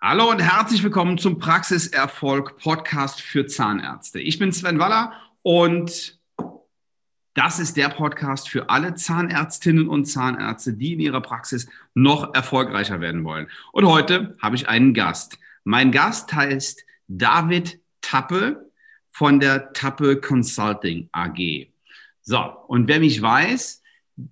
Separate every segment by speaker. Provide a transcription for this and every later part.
Speaker 1: Hallo und herzlich willkommen zum Praxiserfolg Podcast für Zahnärzte. Ich bin Sven Waller und das ist der Podcast für alle Zahnärztinnen und Zahnärzte, die in ihrer Praxis noch erfolgreicher werden wollen. Und heute habe ich einen Gast. Mein Gast heißt David Tappe von der Tappe Consulting AG. So, und wer mich weiß,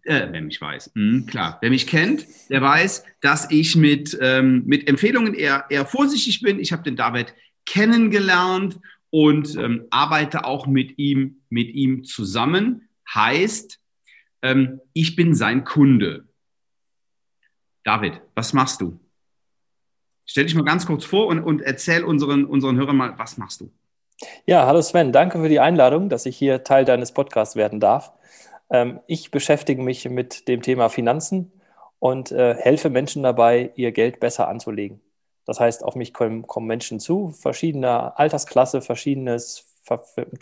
Speaker 1: äh, wer mich weiß, mh, klar, wer mich kennt, der weiß, dass ich mit, ähm, mit Empfehlungen eher, eher vorsichtig bin. Ich habe den David kennengelernt und ähm, arbeite auch mit ihm, mit ihm zusammen. Heißt, ähm, ich bin sein Kunde. David, was machst du? Stell dich mal ganz kurz vor und, und erzähl unseren, unseren Hörern mal, was machst du?
Speaker 2: Ja, hallo Sven, danke für die Einladung, dass ich hier Teil deines Podcasts werden darf. Ähm, ich beschäftige mich mit dem Thema Finanzen und äh, helfe Menschen dabei, ihr Geld besser anzulegen. Das heißt, auf mich kommen, kommen Menschen zu, verschiedener Altersklasse, verschiedenes,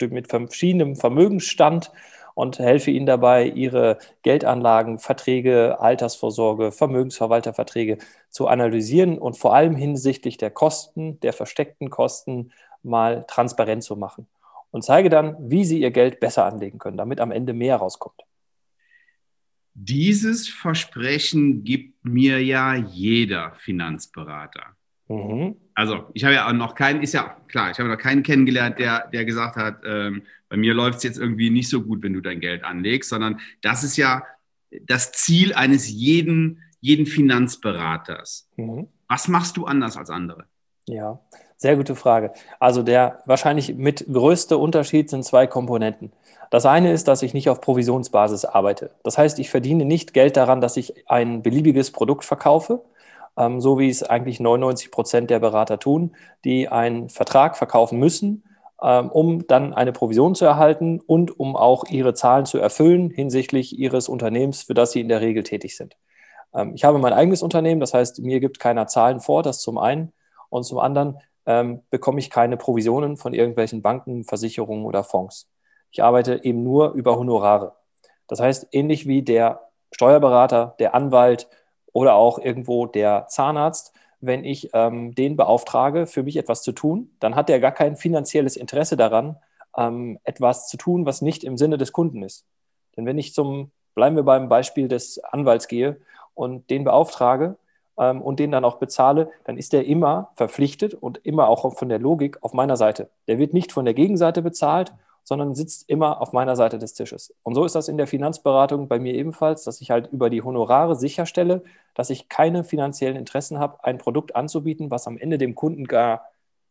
Speaker 2: mit verschiedenem Vermögensstand und helfe ihnen dabei, ihre Geldanlagen, Verträge, Altersvorsorge, Vermögensverwalterverträge zu analysieren und vor allem hinsichtlich der Kosten, der versteckten Kosten mal transparent zu machen und zeige dann, wie Sie Ihr Geld besser anlegen können, damit am Ende mehr rauskommt.
Speaker 1: Dieses Versprechen gibt mir ja jeder Finanzberater. Mhm. Also ich habe ja auch noch keinen, ist ja klar, ich habe noch keinen kennengelernt, der, der gesagt hat, ähm, bei mir läuft es jetzt irgendwie nicht so gut, wenn du dein Geld anlegst, sondern das ist ja das Ziel eines jeden, jeden Finanzberaters. Mhm. Was machst du anders als andere?
Speaker 2: Ja, sehr gute Frage. Also der wahrscheinlich mit größte Unterschied sind zwei Komponenten. Das eine ist, dass ich nicht auf Provisionsbasis arbeite. Das heißt, ich verdiene nicht Geld daran, dass ich ein beliebiges Produkt verkaufe, ähm, so wie es eigentlich 99 Prozent der Berater tun, die einen Vertrag verkaufen müssen, ähm, um dann eine Provision zu erhalten und um auch ihre Zahlen zu erfüllen hinsichtlich ihres Unternehmens, für das sie in der Regel tätig sind. Ähm, ich habe mein eigenes Unternehmen, das heißt, mir gibt keiner Zahlen vor, das zum einen. Und zum anderen ähm, bekomme ich keine Provisionen von irgendwelchen Banken, Versicherungen oder Fonds. Ich arbeite eben nur über Honorare. Das heißt, ähnlich wie der Steuerberater, der Anwalt oder auch irgendwo der Zahnarzt, wenn ich ähm, den beauftrage, für mich etwas zu tun, dann hat er gar kein finanzielles Interesse daran, ähm, etwas zu tun, was nicht im Sinne des Kunden ist. Denn wenn ich zum, bleiben wir beim Beispiel des Anwalts gehe und den beauftrage, ähm, und den dann auch bezahle, dann ist der immer verpflichtet und immer auch von der Logik auf meiner Seite. Der wird nicht von der Gegenseite bezahlt, sondern sitzt immer auf meiner Seite des Tisches. Und so ist das in der Finanzberatung bei mir ebenfalls, dass ich halt über die Honorare sicherstelle, dass ich keine finanziellen Interessen habe, ein Produkt anzubieten, was am Ende dem Kunden gar,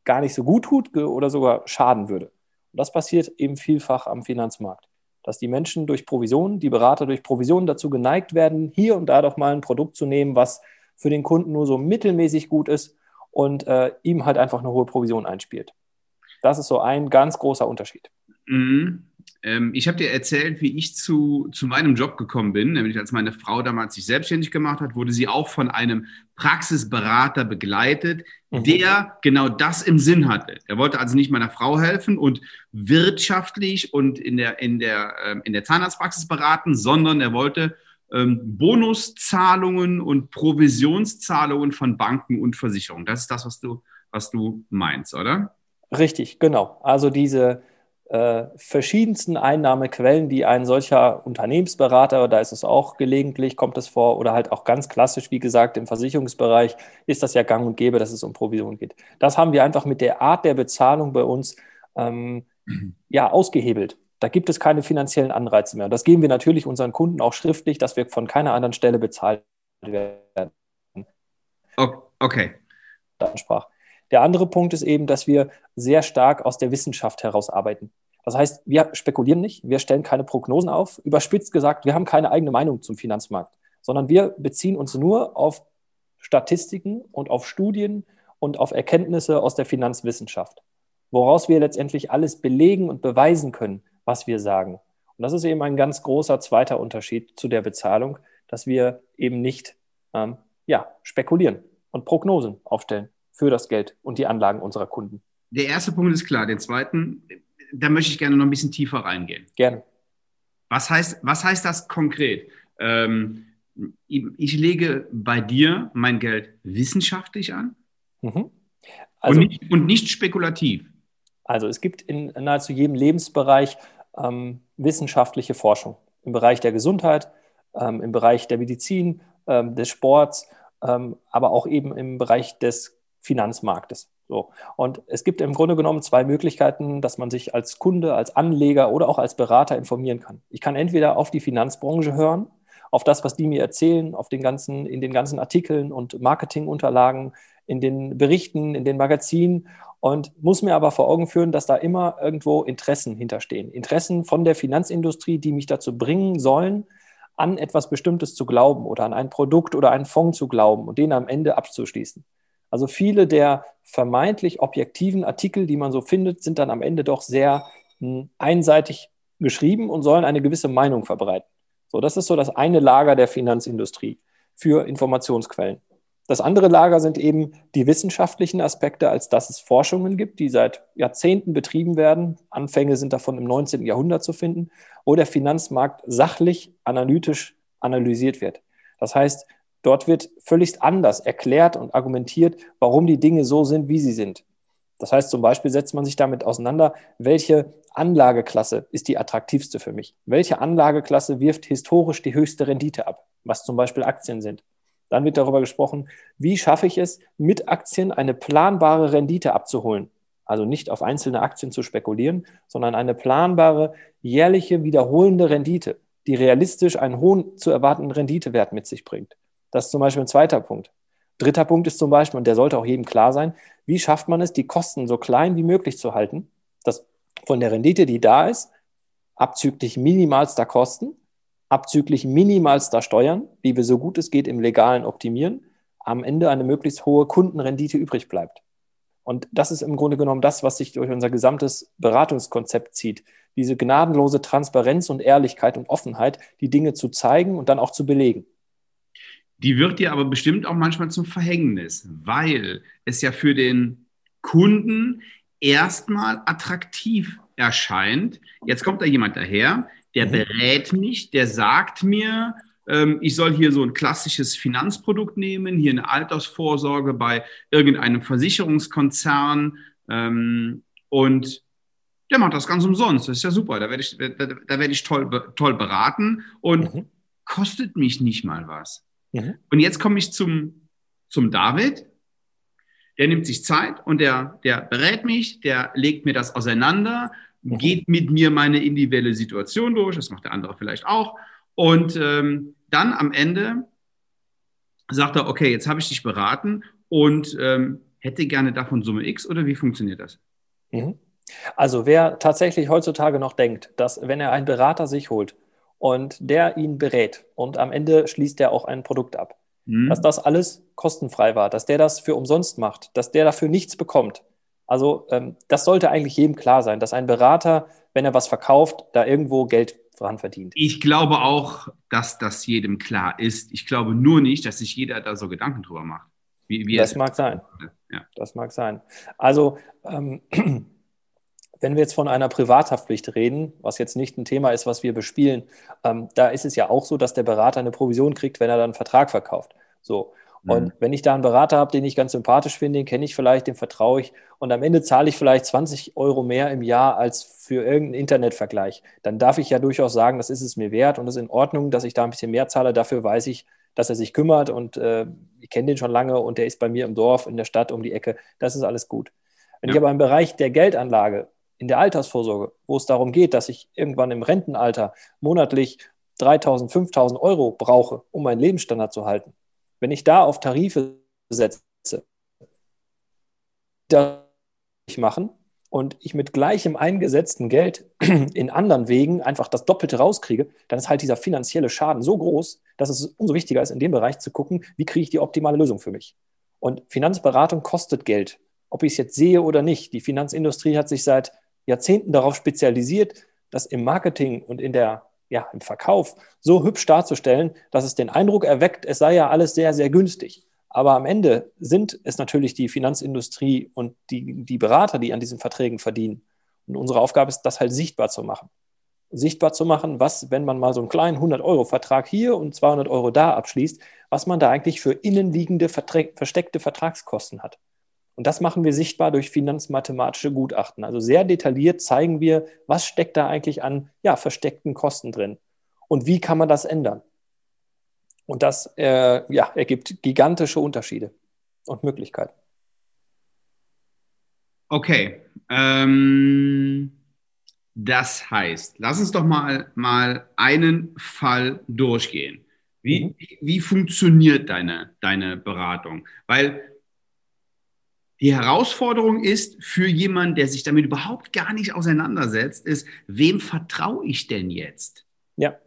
Speaker 2: gar nicht so gut tut oder sogar schaden würde. Und das passiert eben vielfach am Finanzmarkt dass die Menschen durch Provisionen, die Berater durch Provisionen dazu geneigt werden, hier und da doch mal ein Produkt zu nehmen, was für den Kunden nur so mittelmäßig gut ist und äh, ihm halt einfach eine hohe Provision einspielt. Das ist so ein ganz großer Unterschied.
Speaker 1: Mhm. Ähm, ich habe dir erzählt, wie ich zu, zu meinem Job gekommen bin, nämlich als meine Frau damals sich selbstständig gemacht hat, wurde sie auch von einem Praxisberater begleitet, mhm. der genau das im Sinn hatte. Er wollte also nicht meiner Frau helfen und wirtschaftlich und in der, in der, ähm, in der Zahnarztpraxis beraten, sondern er wollte Bonuszahlungen und Provisionszahlungen von Banken und Versicherungen. Das ist das, was du, was du meinst, oder?
Speaker 2: Richtig, genau. Also diese äh, verschiedensten Einnahmequellen, die ein solcher Unternehmensberater, da ist es auch gelegentlich, kommt es vor, oder halt auch ganz klassisch, wie gesagt, im Versicherungsbereich ist das ja gang und gäbe, dass es um Provision geht. Das haben wir einfach mit der Art der Bezahlung bei uns ähm, mhm. ja, ausgehebelt. Da gibt es keine finanziellen Anreize mehr. Und das geben wir natürlich unseren Kunden auch schriftlich, dass wir von keiner anderen Stelle bezahlt werden.
Speaker 1: Okay.
Speaker 2: Sprach. Der andere Punkt ist eben, dass wir sehr stark aus der Wissenschaft heraus arbeiten. Das heißt, wir spekulieren nicht, wir stellen keine Prognosen auf. Überspitzt gesagt, wir haben keine eigene Meinung zum Finanzmarkt, sondern wir beziehen uns nur auf Statistiken und auf Studien und auf Erkenntnisse aus der Finanzwissenschaft, woraus wir letztendlich alles belegen und beweisen können, was wir sagen. Und das ist eben ein ganz großer zweiter Unterschied zu der Bezahlung, dass wir eben nicht ähm, ja, spekulieren und Prognosen aufstellen für das Geld und die Anlagen unserer Kunden.
Speaker 1: Der erste Punkt ist klar. Den zweiten, da möchte ich gerne noch ein bisschen tiefer reingehen.
Speaker 2: Gerne.
Speaker 1: Was heißt, was heißt das konkret? Ähm, ich lege bei dir mein Geld wissenschaftlich an. Mhm. Also, und, nicht, und nicht spekulativ.
Speaker 2: Also es gibt in nahezu jedem Lebensbereich ähm, wissenschaftliche Forschung im Bereich der Gesundheit, ähm, im Bereich der Medizin, ähm, des Sports, ähm, aber auch eben im Bereich des Finanzmarktes. So. Und es gibt im Grunde genommen zwei Möglichkeiten, dass man sich als Kunde, als Anleger oder auch als Berater informieren kann. Ich kann entweder auf die Finanzbranche hören, auf das, was die mir erzählen, auf den ganzen, in den ganzen Artikeln und Marketingunterlagen, in den Berichten, in den Magazinen und muss mir aber vor Augen führen, dass da immer irgendwo Interessen hinterstehen. Interessen von der Finanzindustrie, die mich dazu bringen sollen, an etwas Bestimmtes zu glauben oder an ein Produkt oder einen Fonds zu glauben und den am Ende abzuschließen. Also viele der vermeintlich objektiven Artikel, die man so findet, sind dann am Ende doch sehr hm, einseitig geschrieben und sollen eine gewisse Meinung verbreiten. So, das ist so das eine Lager der Finanzindustrie für Informationsquellen. Das andere Lager sind eben die wissenschaftlichen Aspekte, als dass es Forschungen gibt, die seit Jahrzehnten betrieben werden. Anfänge sind davon im 19. Jahrhundert zu finden, wo der Finanzmarkt sachlich, analytisch analysiert wird. Das heißt, dort wird völlig anders erklärt und argumentiert, warum die Dinge so sind, wie sie sind. Das heißt, zum Beispiel setzt man sich damit auseinander, welche Anlageklasse ist die attraktivste für mich? Welche Anlageklasse wirft historisch die höchste Rendite ab? Was zum Beispiel Aktien sind. Dann wird darüber gesprochen, wie schaffe ich es, mit Aktien eine planbare Rendite abzuholen. Also nicht auf einzelne Aktien zu spekulieren, sondern eine planbare, jährliche, wiederholende Rendite, die realistisch einen hohen zu erwartenden Renditewert mit sich bringt. Das ist zum Beispiel ein zweiter Punkt. Dritter Punkt ist zum Beispiel, und der sollte auch jedem klar sein, wie schafft man es, die Kosten so klein wie möglich zu halten, dass von der Rendite, die da ist, abzüglich minimalster Kosten, abzüglich minimalster Steuern, die wir so gut es geht im Legalen optimieren, am Ende eine möglichst hohe Kundenrendite übrig bleibt. Und das ist im Grunde genommen das, was sich durch unser gesamtes Beratungskonzept zieht. Diese gnadenlose Transparenz und Ehrlichkeit und Offenheit, die Dinge zu zeigen und dann auch zu belegen.
Speaker 1: Die wird dir aber bestimmt auch manchmal zum Verhängnis, weil es ja für den Kunden erstmal attraktiv erscheint. Jetzt kommt da jemand daher, der mhm. berät mich, der sagt mir, ähm, ich soll hier so ein klassisches Finanzprodukt nehmen, hier eine Altersvorsorge bei irgendeinem Versicherungskonzern ähm, und der macht das ganz umsonst. Das ist ja super. Da werde ich, da, da werde ich toll, toll beraten und mhm. kostet mich nicht mal was. Mhm. Und jetzt komme ich zum, zum David. Der nimmt sich Zeit und der, der berät mich, der legt mir das auseinander Mhm. geht mit mir meine individuelle Situation durch, das macht der andere vielleicht auch. Und ähm, dann am Ende sagt er, okay, jetzt habe ich dich beraten und ähm, hätte gerne davon Summe X oder wie funktioniert das?
Speaker 2: Mhm. Also wer tatsächlich heutzutage noch denkt, dass wenn er einen Berater sich holt und der ihn berät und am Ende schließt er auch ein Produkt ab, mhm. dass das alles kostenfrei war, dass der das für umsonst macht, dass der dafür nichts bekommt, also ähm, das sollte eigentlich jedem klar sein, dass ein Berater, wenn er was verkauft, da irgendwo Geld dran verdient.
Speaker 1: Ich glaube auch, dass das jedem klar ist. Ich glaube nur nicht, dass sich jeder da so Gedanken drüber macht.
Speaker 2: Wie, wie das mag sein. Ja. Das mag sein. Also ähm, wenn wir jetzt von einer Privathaftpflicht reden, was jetzt nicht ein Thema ist, was wir bespielen, ähm, da ist es ja auch so, dass der Berater eine Provision kriegt, wenn er dann einen Vertrag verkauft. So. Und mhm. wenn ich da einen Berater habe, den ich ganz sympathisch finde, den kenne ich vielleicht, dem vertraue ich und am Ende zahle ich vielleicht 20 Euro mehr im Jahr als für irgendeinen Internetvergleich, dann darf ich ja durchaus sagen, das ist es mir wert und es ist in Ordnung, dass ich da ein bisschen mehr zahle. Dafür weiß ich, dass er sich kümmert und äh, ich kenne den schon lange und der ist bei mir im Dorf, in der Stadt um die Ecke. Das ist alles gut. Wenn ja. ich aber im Bereich der Geldanlage, in der Altersvorsorge, wo es darum geht, dass ich irgendwann im Rentenalter monatlich 3000, 5000 Euro brauche, um meinen Lebensstandard zu halten, wenn ich da auf Tarife setze, das ich machen und ich mit gleichem eingesetzten Geld in anderen Wegen einfach das Doppelte rauskriege, dann ist halt dieser finanzielle Schaden so groß, dass es umso wichtiger ist, in dem Bereich zu gucken, wie kriege ich die optimale Lösung für mich. Und Finanzberatung kostet Geld, ob ich es jetzt sehe oder nicht. Die Finanzindustrie hat sich seit Jahrzehnten darauf spezialisiert, dass im Marketing und in der ja, im Verkauf so hübsch darzustellen, dass es den Eindruck erweckt, es sei ja alles sehr, sehr günstig. Aber am Ende sind es natürlich die Finanzindustrie und die, die Berater, die an diesen Verträgen verdienen. Und unsere Aufgabe ist, das halt sichtbar zu machen. Sichtbar zu machen, was, wenn man mal so einen kleinen 100-Euro-Vertrag hier und 200 Euro da abschließt, was man da eigentlich für innenliegende versteckte Vertragskosten hat. Und das machen wir sichtbar durch finanzmathematische Gutachten. Also sehr detailliert zeigen wir, was steckt da eigentlich an ja, versteckten Kosten drin und wie kann man das ändern. Und das äh, ja, ergibt gigantische Unterschiede und Möglichkeiten.
Speaker 1: Okay. Ähm, das heißt, lass uns doch mal, mal einen Fall durchgehen. Wie, mhm. wie, wie funktioniert deine, deine Beratung? Weil die Herausforderung ist für jemanden, der sich damit überhaupt gar nicht auseinandersetzt, ist, wem vertraue ich denn jetzt?
Speaker 2: Ja,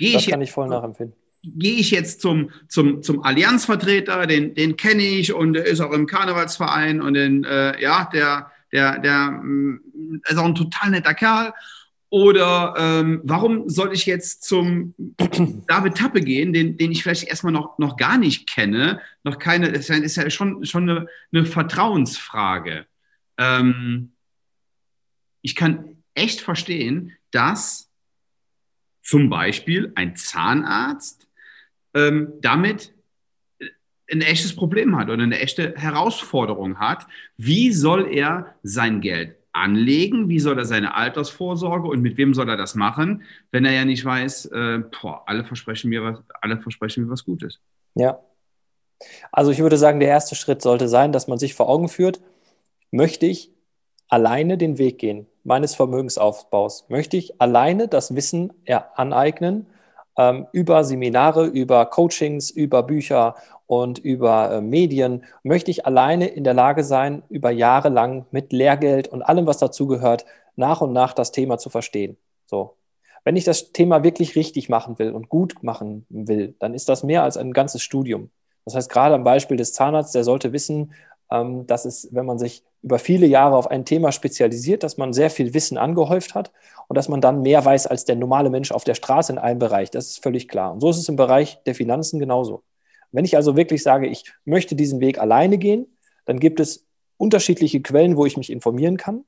Speaker 2: Geh das ich kann ich voll nachempfinden.
Speaker 1: Gehe ich jetzt zum, zum, zum Allianzvertreter, den, den kenne ich und der ist auch im Karnevalsverein und den, äh, ja, der, der, der mm, ist auch ein total netter Kerl. Oder ähm, warum soll ich jetzt zum David Tappe gehen, den, den ich vielleicht erstmal noch, noch gar nicht kenne? Noch keine, das ist ja schon, schon eine, eine Vertrauensfrage. Ähm, ich kann echt verstehen, dass zum Beispiel ein Zahnarzt ähm, damit ein echtes Problem hat oder eine echte Herausforderung hat. Wie soll er sein Geld anlegen? Wie soll er seine Altersvorsorge und mit wem soll er das machen, wenn er ja nicht weiß, äh, boah, alle versprechen mir was, alle versprechen mir was Gutes.
Speaker 2: Ja. Also ich würde sagen, der erste Schritt sollte sein, dass man sich vor Augen führt, möchte ich alleine den Weg gehen meines Vermögensaufbaus? Möchte ich alleine das Wissen aneignen ähm, über Seminare, über Coachings, über Bücher und über äh, Medien? Möchte ich alleine in der Lage sein, über Jahre lang mit Lehrgeld und allem, was dazugehört, nach und nach das Thema zu verstehen? So. Wenn ich das Thema wirklich richtig machen will und gut machen will, dann ist das mehr als ein ganzes Studium. Das heißt, gerade am Beispiel des Zahnarztes, der sollte wissen, ähm, dass es, wenn man sich über viele Jahre auf ein Thema spezialisiert, dass man sehr viel Wissen angehäuft hat und dass man dann mehr weiß als der normale Mensch auf der Straße in einem Bereich. Das ist völlig klar. Und so ist es im Bereich der Finanzen genauso. Wenn ich also wirklich sage, ich möchte diesen Weg alleine gehen, dann gibt es unterschiedliche Quellen, wo ich mich informieren kann.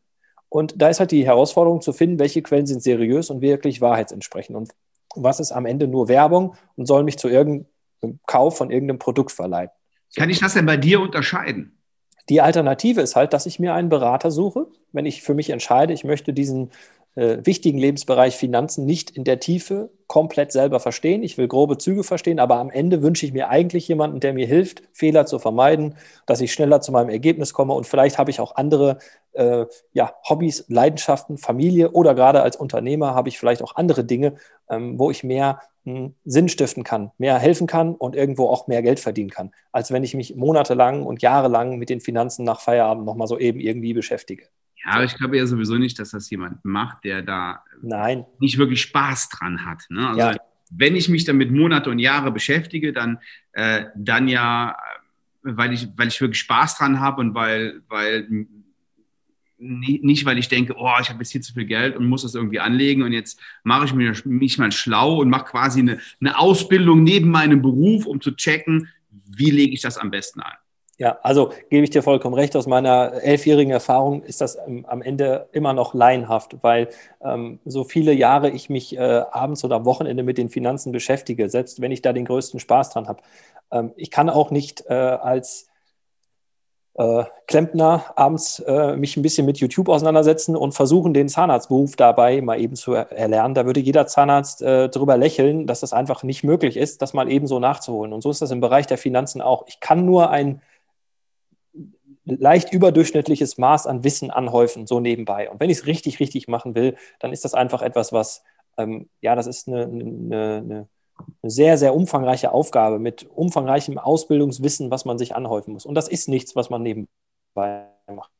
Speaker 2: Und da ist halt die Herausforderung zu finden, welche Quellen sind seriös und wirklich wahrheitsentsprechend und was ist am Ende nur Werbung und soll mich zu irgendeinem Kauf von irgendeinem Produkt verleiten.
Speaker 1: Kann ich das denn bei dir unterscheiden?
Speaker 2: Die Alternative ist halt, dass ich mir einen Berater suche, wenn ich für mich entscheide, ich möchte diesen äh, wichtigen Lebensbereich Finanzen nicht in der Tiefe komplett selber verstehen. Ich will grobe Züge verstehen, aber am Ende wünsche ich mir eigentlich jemanden, der mir hilft, Fehler zu vermeiden, dass ich schneller zu meinem Ergebnis komme und vielleicht habe ich auch andere äh, ja, Hobbys, Leidenschaften, Familie oder gerade als Unternehmer habe ich vielleicht auch andere Dinge, ähm, wo ich mehr hm, Sinn stiften kann, mehr helfen kann und irgendwo auch mehr Geld verdienen kann, als wenn ich mich monatelang und jahrelang mit den Finanzen nach Feierabend nochmal so eben irgendwie beschäftige.
Speaker 1: Ja, aber ich glaube ja sowieso nicht, dass das jemand macht, der da
Speaker 2: Nein.
Speaker 1: nicht wirklich Spaß dran hat. Ne? Also ja. wenn ich mich damit Monate und Jahre beschäftige, dann, äh, dann ja, weil ich, weil ich wirklich Spaß dran habe und weil, weil nicht, weil ich denke, oh, ich habe jetzt hier zu viel Geld und muss das irgendwie anlegen und jetzt mache ich mich mal schlau und mache quasi eine, eine Ausbildung neben meinem Beruf, um zu checken, wie lege ich das am besten an.
Speaker 2: Ja, also gebe ich dir vollkommen recht. Aus meiner elfjährigen Erfahrung ist das ähm, am Ende immer noch laienhaft, weil ähm, so viele Jahre ich mich äh, abends oder am Wochenende mit den Finanzen beschäftige, selbst wenn ich da den größten Spaß dran habe. Ähm, ich kann auch nicht äh, als äh, Klempner abends äh, mich ein bisschen mit YouTube auseinandersetzen und versuchen, den Zahnarztberuf dabei mal eben zu erlernen. Da würde jeder Zahnarzt äh, drüber lächeln, dass das einfach nicht möglich ist, das mal eben so nachzuholen. Und so ist das im Bereich der Finanzen auch. Ich kann nur ein leicht überdurchschnittliches Maß an Wissen anhäufen, so nebenbei. Und wenn ich es richtig, richtig machen will, dann ist das einfach etwas, was, ähm, ja, das ist eine, eine, eine, sehr, sehr umfangreiche Aufgabe mit umfangreichem Ausbildungswissen, was man sich anhäufen muss. Und das ist nichts, was man nebenbei macht.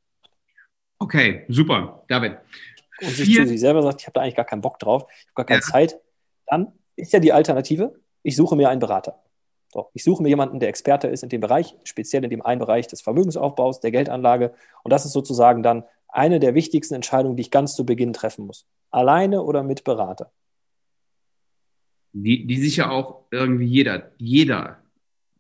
Speaker 1: Okay, super, David.
Speaker 2: Und sich zu sich selber sagt, ich habe da eigentlich gar keinen Bock drauf, ich habe gar keine ja. Zeit, dann ist ja die Alternative, ich suche mir einen Berater. So, ich suche mir jemanden, der Experte ist in dem Bereich, speziell in dem einen Bereich des Vermögensaufbaus, der Geldanlage. Und das ist sozusagen dann eine der wichtigsten Entscheidungen, die ich ganz zu Beginn treffen muss. Alleine oder mit Berater.
Speaker 1: Die, die sich ja auch irgendwie jeder, jeder,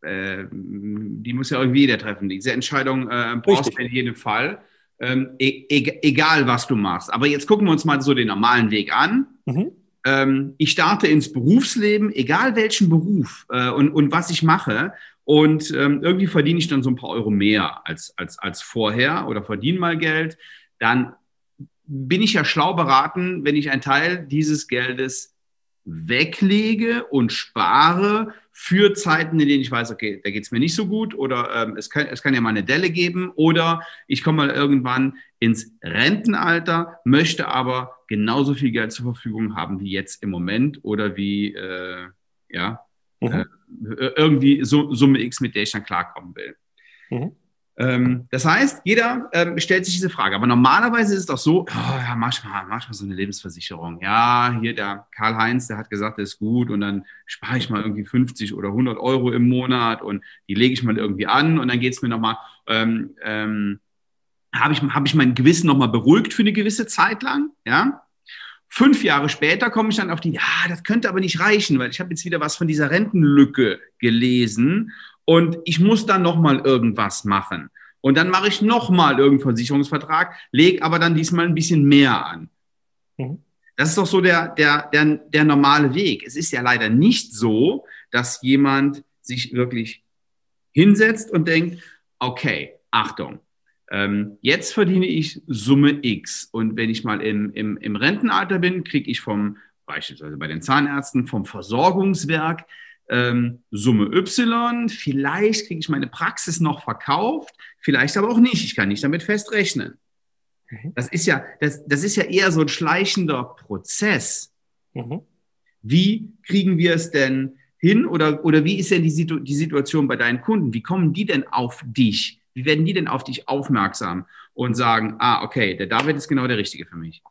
Speaker 1: äh, die muss ja irgendwie jeder treffen. Diese Entscheidung äh, brauchst du in jedem Fall. Ähm, e egal, was du machst. Aber jetzt gucken wir uns mal so den normalen Weg an. Mhm ähm, ich starte ins Berufsleben, egal welchen Beruf äh, und, und was ich mache. und ähm, irgendwie verdiene ich dann so ein paar Euro mehr als, als, als vorher oder verdiene mal Geld, dann bin ich ja schlau beraten, wenn ich einen Teil dieses Geldes weglege und spare für Zeiten, in denen ich weiß, okay, da geht es mir nicht so gut oder ähm, es, kann, es kann ja mal eine Delle geben oder ich komme mal irgendwann ins Rentenalter, möchte aber genauso viel Geld zur Verfügung haben wie jetzt im Moment oder wie, äh, ja, mhm. äh, irgendwie so, Summe X, mit der ich dann klarkommen will. Mhm. Ähm, das heißt, jeder ähm, stellt sich diese Frage. Aber normalerweise ist es doch so, oh, ja, mach mal, mach mal so eine Lebensversicherung. Ja, hier der Karl-Heinz, der hat gesagt, das ist gut und dann spare ich mal irgendwie 50 oder 100 Euro im Monat und die lege ich mal irgendwie an und dann geht es mir nochmal, ähm, ähm, habe ich, hab ich mein Gewissen nochmal beruhigt für eine gewisse Zeit lang, ja. Fünf Jahre später komme ich dann auf die, ja, das könnte aber nicht reichen, weil ich habe jetzt wieder was von dieser Rentenlücke gelesen und ich muss dann nochmal irgendwas machen. Und dann mache ich nochmal irgendeinen Versicherungsvertrag, lege aber dann diesmal ein bisschen mehr an. Mhm. Das ist doch so der, der, der, der normale Weg. Es ist ja leider nicht so, dass jemand sich wirklich hinsetzt und denkt, okay, Achtung, ähm, jetzt verdiene ich Summe X. Und wenn ich mal im, im, im Rentenalter bin, kriege ich vom, beispielsweise bei den Zahnärzten, vom Versorgungswerk ähm, Summe Y. Vielleicht kriege ich meine Praxis noch verkauft, vielleicht aber auch nicht. Ich kann nicht damit fest rechnen. Mhm. Das ist ja, das, das ist ja eher so ein schleichender Prozess. Mhm. Wie kriegen wir es denn hin oder, oder wie ist denn die, Situ die Situation bei deinen Kunden? Wie kommen die denn auf dich? Wie werden die denn auf dich aufmerksam und sagen, ah, okay, der David ist genau der Richtige für mich?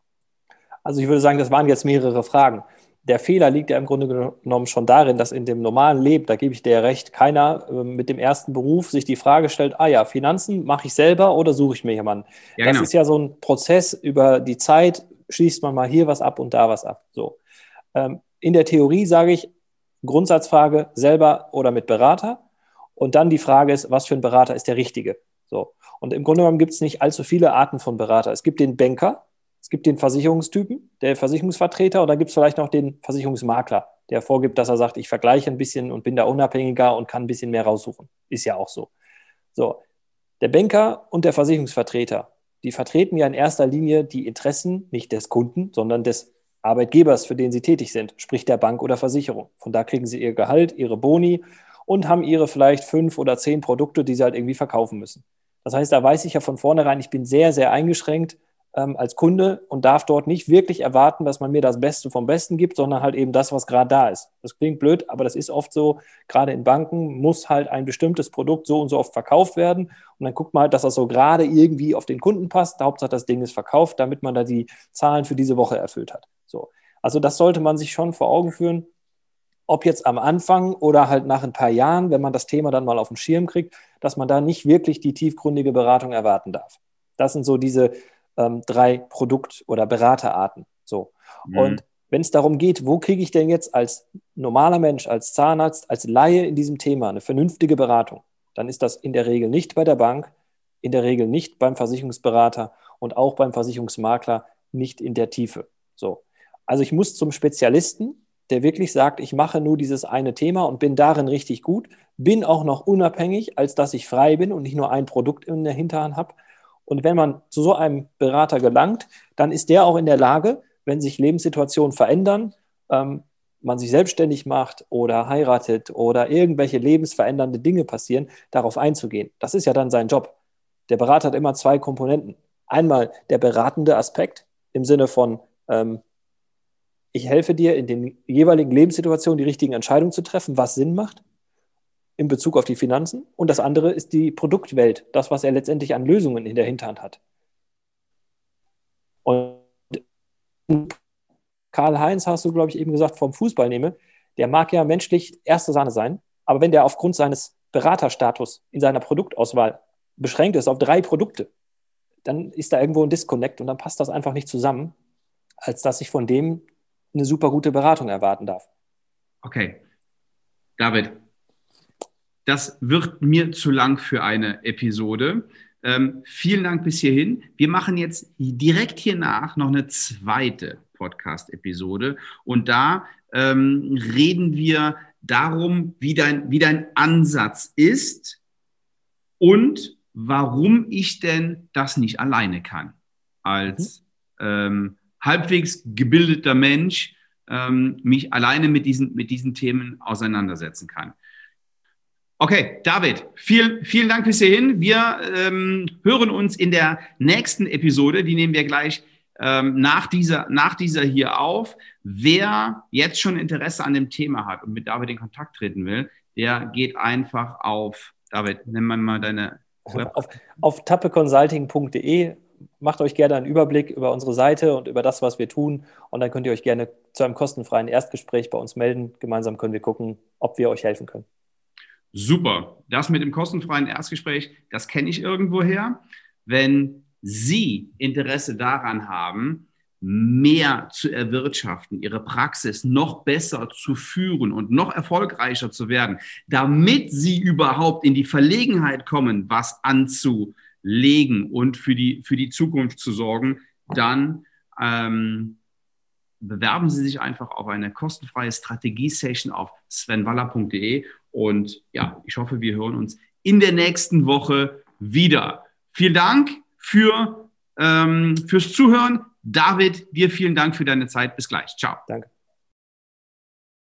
Speaker 2: Also ich würde sagen, das waren jetzt mehrere Fragen. Der Fehler liegt ja im Grunde genommen schon darin, dass in dem normalen Leben, da gebe ich dir recht, keiner äh, mit dem ersten Beruf sich die Frage stellt, ah ja, Finanzen mache ich selber oder suche ich mir jemanden? Ja, das genau. ist ja so ein Prozess über die Zeit, schließt man mal hier was ab und da was ab. So. Ähm, in der Theorie sage ich, Grundsatzfrage selber oder mit Berater. Und dann die Frage ist, was für ein Berater ist der richtige? So. Und im Grunde genommen gibt es nicht allzu viele Arten von Berater. Es gibt den Banker, es gibt den Versicherungstypen, der Versicherungsvertreter, und dann gibt es vielleicht noch den Versicherungsmakler, der vorgibt, dass er sagt, ich vergleiche ein bisschen und bin da unabhängiger und kann ein bisschen mehr raussuchen. Ist ja auch so. So. Der Banker und der Versicherungsvertreter, die vertreten ja in erster Linie die Interessen nicht des Kunden, sondern des Arbeitgebers, für den sie tätig sind, sprich der Bank oder Versicherung. Von da kriegen sie ihr Gehalt, ihre Boni und haben ihre vielleicht fünf oder zehn Produkte, die sie halt irgendwie verkaufen müssen. Das heißt, da weiß ich ja von vornherein, ich bin sehr, sehr eingeschränkt ähm, als Kunde und darf dort nicht wirklich erwarten, dass man mir das Beste vom Besten gibt, sondern halt eben das, was gerade da ist. Das klingt blöd, aber das ist oft so. Gerade in Banken muss halt ein bestimmtes Produkt so und so oft verkauft werden. Und dann guckt man halt, dass das so gerade irgendwie auf den Kunden passt. Hauptsache, das Ding ist verkauft, damit man da die Zahlen für diese Woche erfüllt hat. So. Also das sollte man sich schon vor Augen führen ob jetzt am Anfang oder halt nach ein paar Jahren, wenn man das Thema dann mal auf den Schirm kriegt, dass man da nicht wirklich die tiefgründige Beratung erwarten darf. Das sind so diese ähm, drei Produkt- oder Beraterarten. So. Mhm. Und wenn es darum geht, wo kriege ich denn jetzt als normaler Mensch, als Zahnarzt, als Laie in diesem Thema eine vernünftige Beratung, dann ist das in der Regel nicht bei der Bank, in der Regel nicht beim Versicherungsberater und auch beim Versicherungsmakler nicht in der Tiefe. So. Also ich muss zum Spezialisten, der wirklich sagt, ich mache nur dieses eine Thema und bin darin richtig gut, bin auch noch unabhängig, als dass ich frei bin und nicht nur ein Produkt in der Hinterhand habe. Und wenn man zu so einem Berater gelangt, dann ist der auch in der Lage, wenn sich Lebenssituationen verändern, ähm, man sich selbstständig macht oder heiratet oder irgendwelche lebensverändernde Dinge passieren, darauf einzugehen. Das ist ja dann sein Job. Der Berater hat immer zwei Komponenten. Einmal der beratende Aspekt im Sinne von, ähm, ich helfe dir in den jeweiligen Lebenssituationen die richtigen Entscheidungen zu treffen, was Sinn macht in Bezug auf die Finanzen. Und das andere ist die Produktwelt, das, was er letztendlich an Lösungen in der Hinterhand hat. Und Karl-Heinz, hast du, glaube ich, eben gesagt, vom Fußball nehme, der mag ja menschlich erste Sahne sein, aber wenn der aufgrund seines Beraterstatus in seiner Produktauswahl beschränkt ist auf drei Produkte, dann ist da irgendwo ein Disconnect und dann passt das einfach nicht zusammen, als dass ich von dem eine super gute Beratung erwarten darf.
Speaker 1: Okay. David, das wird mir zu lang für eine Episode. Ähm, vielen Dank bis hierhin. Wir machen jetzt direkt hiernach noch eine zweite Podcast-Episode und da ähm, reden wir darum, wie dein, wie dein Ansatz ist und warum ich denn das nicht alleine kann. Als ähm, halbwegs gebildeter Mensch ähm, mich alleine mit diesen, mit diesen Themen auseinandersetzen kann. Okay, David, vielen, vielen Dank bis hierhin. Wir ähm, hören uns in der nächsten Episode, die nehmen wir gleich ähm, nach, dieser, nach dieser hier auf. Wer jetzt schon Interesse an dem Thema hat und mit David in Kontakt treten will, der geht einfach auf, David, nimm mal deine
Speaker 2: auf, auf tappeconsulting.de macht euch gerne einen Überblick über unsere Seite und über das, was wir tun. Und dann könnt ihr euch gerne zu einem kostenfreien Erstgespräch bei uns melden. Gemeinsam können wir gucken, ob wir euch helfen können.
Speaker 1: Super. Das mit dem kostenfreien Erstgespräch, das kenne ich irgendwoher. Wenn Sie Interesse daran haben, mehr zu erwirtschaften, Ihre Praxis noch besser zu führen und noch erfolgreicher zu werden, damit Sie überhaupt in die Verlegenheit kommen, was anzulegen und für die, für die Zukunft zu sorgen, dann ähm, bewerben Sie sich einfach auf eine kostenfreie Strategie-Session auf svenwaller.de und ja, ich hoffe, wir hören uns in der nächsten Woche wieder. Vielen Dank für, ähm, fürs Zuhören. David, dir vielen Dank für deine Zeit. Bis gleich. Ciao.
Speaker 2: Danke.